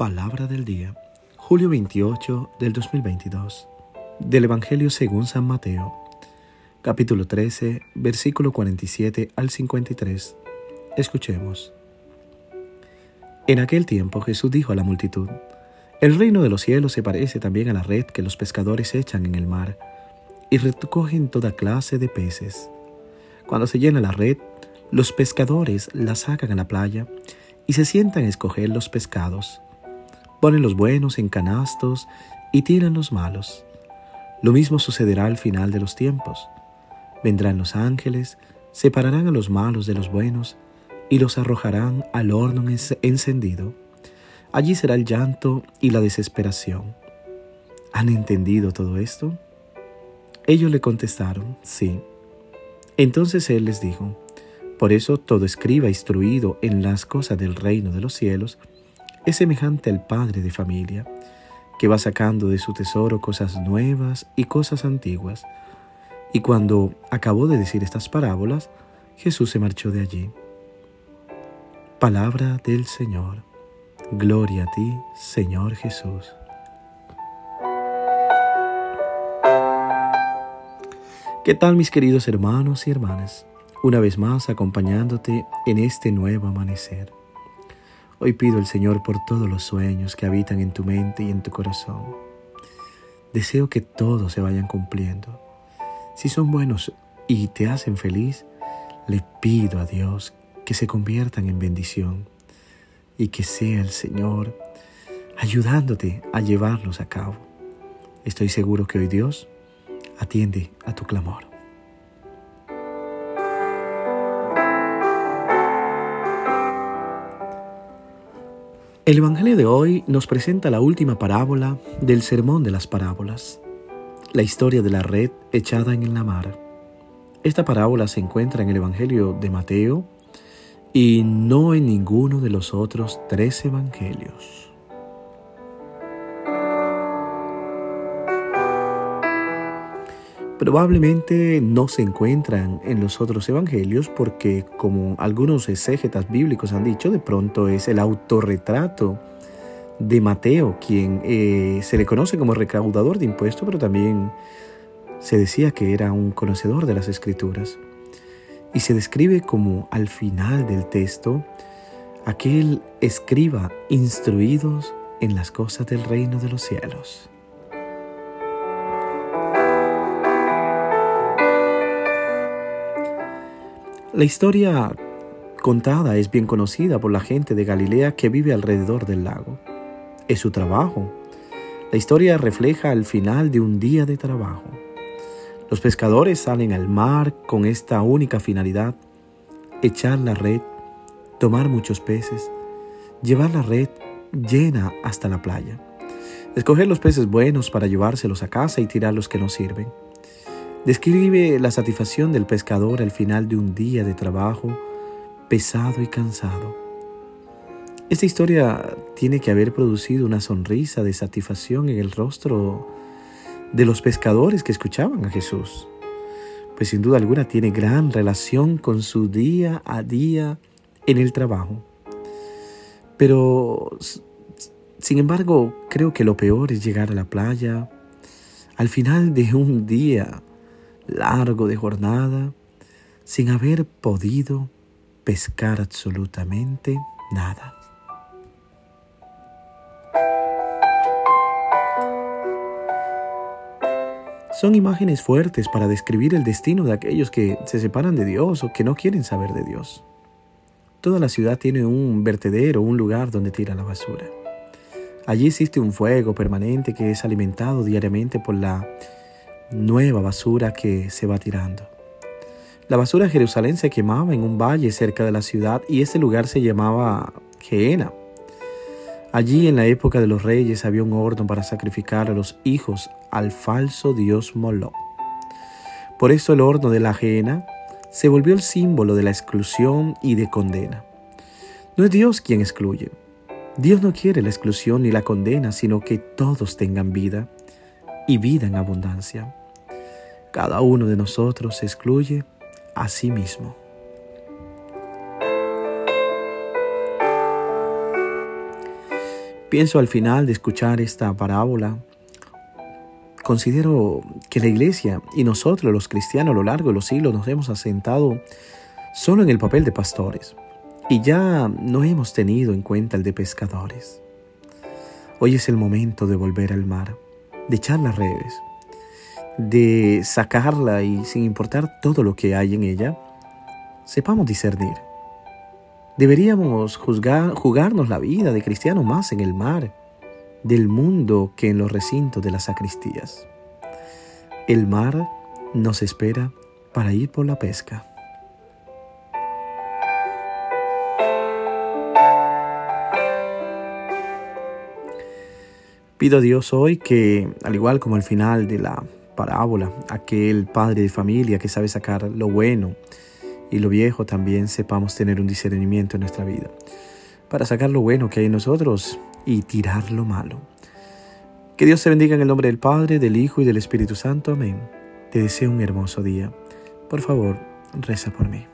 Palabra del día, julio 28 del 2022, del Evangelio según San Mateo, capítulo 13, versículo 47 al 53. Escuchemos. En aquel tiempo Jesús dijo a la multitud, El reino de los cielos se parece también a la red que los pescadores echan en el mar y recogen toda clase de peces. Cuando se llena la red, los pescadores la sacan a la playa y se sientan a escoger los pescados ponen los buenos en canastos y tiran los malos. Lo mismo sucederá al final de los tiempos. Vendrán los ángeles, separarán a los malos de los buenos y los arrojarán al horno encendido. Allí será el llanto y la desesperación. ¿Han entendido todo esto? Ellos le contestaron, sí. Entonces él les dijo, por eso todo escriba instruido en las cosas del reino de los cielos es semejante al padre de familia, que va sacando de su tesoro cosas nuevas y cosas antiguas. Y cuando acabó de decir estas parábolas, Jesús se marchó de allí. Palabra del Señor. Gloria a ti, Señor Jesús. ¿Qué tal mis queridos hermanos y hermanas? Una vez más acompañándote en este nuevo amanecer. Hoy pido al Señor por todos los sueños que habitan en tu mente y en tu corazón. Deseo que todos se vayan cumpliendo. Si son buenos y te hacen feliz, le pido a Dios que se conviertan en bendición y que sea el Señor ayudándote a llevarlos a cabo. Estoy seguro que hoy Dios atiende a tu clamor. El Evangelio de hoy nos presenta la última parábola del Sermón de las Parábolas, la historia de la red echada en la mar. Esta parábola se encuentra en el Evangelio de Mateo y no en ninguno de los otros tres evangelios. Probablemente no se encuentran en los otros evangelios porque, como algunos exégetas bíblicos han dicho, de pronto es el autorretrato de Mateo, quien eh, se le conoce como recaudador de impuestos, pero también se decía que era un conocedor de las escrituras. Y se describe como al final del texto, aquel escriba instruidos en las cosas del reino de los cielos. La historia contada es bien conocida por la gente de Galilea que vive alrededor del lago. Es su trabajo. La historia refleja el final de un día de trabajo. Los pescadores salen al mar con esta única finalidad, echar la red, tomar muchos peces, llevar la red llena hasta la playa, escoger los peces buenos para llevárselos a casa y tirar los que no sirven. Describe la satisfacción del pescador al final de un día de trabajo pesado y cansado. Esta historia tiene que haber producido una sonrisa de satisfacción en el rostro de los pescadores que escuchaban a Jesús, pues sin duda alguna tiene gran relación con su día a día en el trabajo. Pero, sin embargo, creo que lo peor es llegar a la playa al final de un día largo de jornada sin haber podido pescar absolutamente nada. Son imágenes fuertes para describir el destino de aquellos que se separan de Dios o que no quieren saber de Dios. Toda la ciudad tiene un vertedero, un lugar donde tira la basura. Allí existe un fuego permanente que es alimentado diariamente por la nueva basura que se va tirando. La basura de Jerusalén se quemaba en un valle cerca de la ciudad y ese lugar se llamaba Geena. Allí en la época de los reyes había un horno para sacrificar a los hijos al falso dios Moloch. Por eso el horno de la Geena se volvió el símbolo de la exclusión y de condena. No es Dios quien excluye. Dios no quiere la exclusión ni la condena, sino que todos tengan vida y vida en abundancia. Cada uno de nosotros se excluye a sí mismo. Pienso al final de escuchar esta parábola, considero que la iglesia y nosotros los cristianos a lo largo de los siglos nos hemos asentado solo en el papel de pastores y ya no hemos tenido en cuenta el de pescadores. Hoy es el momento de volver al mar, de echar las redes, de sacarla y sin importar todo lo que hay en ella, sepamos discernir. Deberíamos juzgar, jugarnos la vida de cristiano más en el mar, del mundo que en los recintos de las sacristías. El mar nos espera para ir por la pesca. Pido a Dios hoy que, al igual como al final de la parábola, aquel padre de familia que sabe sacar lo bueno y lo viejo, también sepamos tener un discernimiento en nuestra vida, para sacar lo bueno que hay en nosotros y tirar lo malo. Que Dios te bendiga en el nombre del Padre, del Hijo y del Espíritu Santo. Amén. Te deseo un hermoso día. Por favor, reza por mí.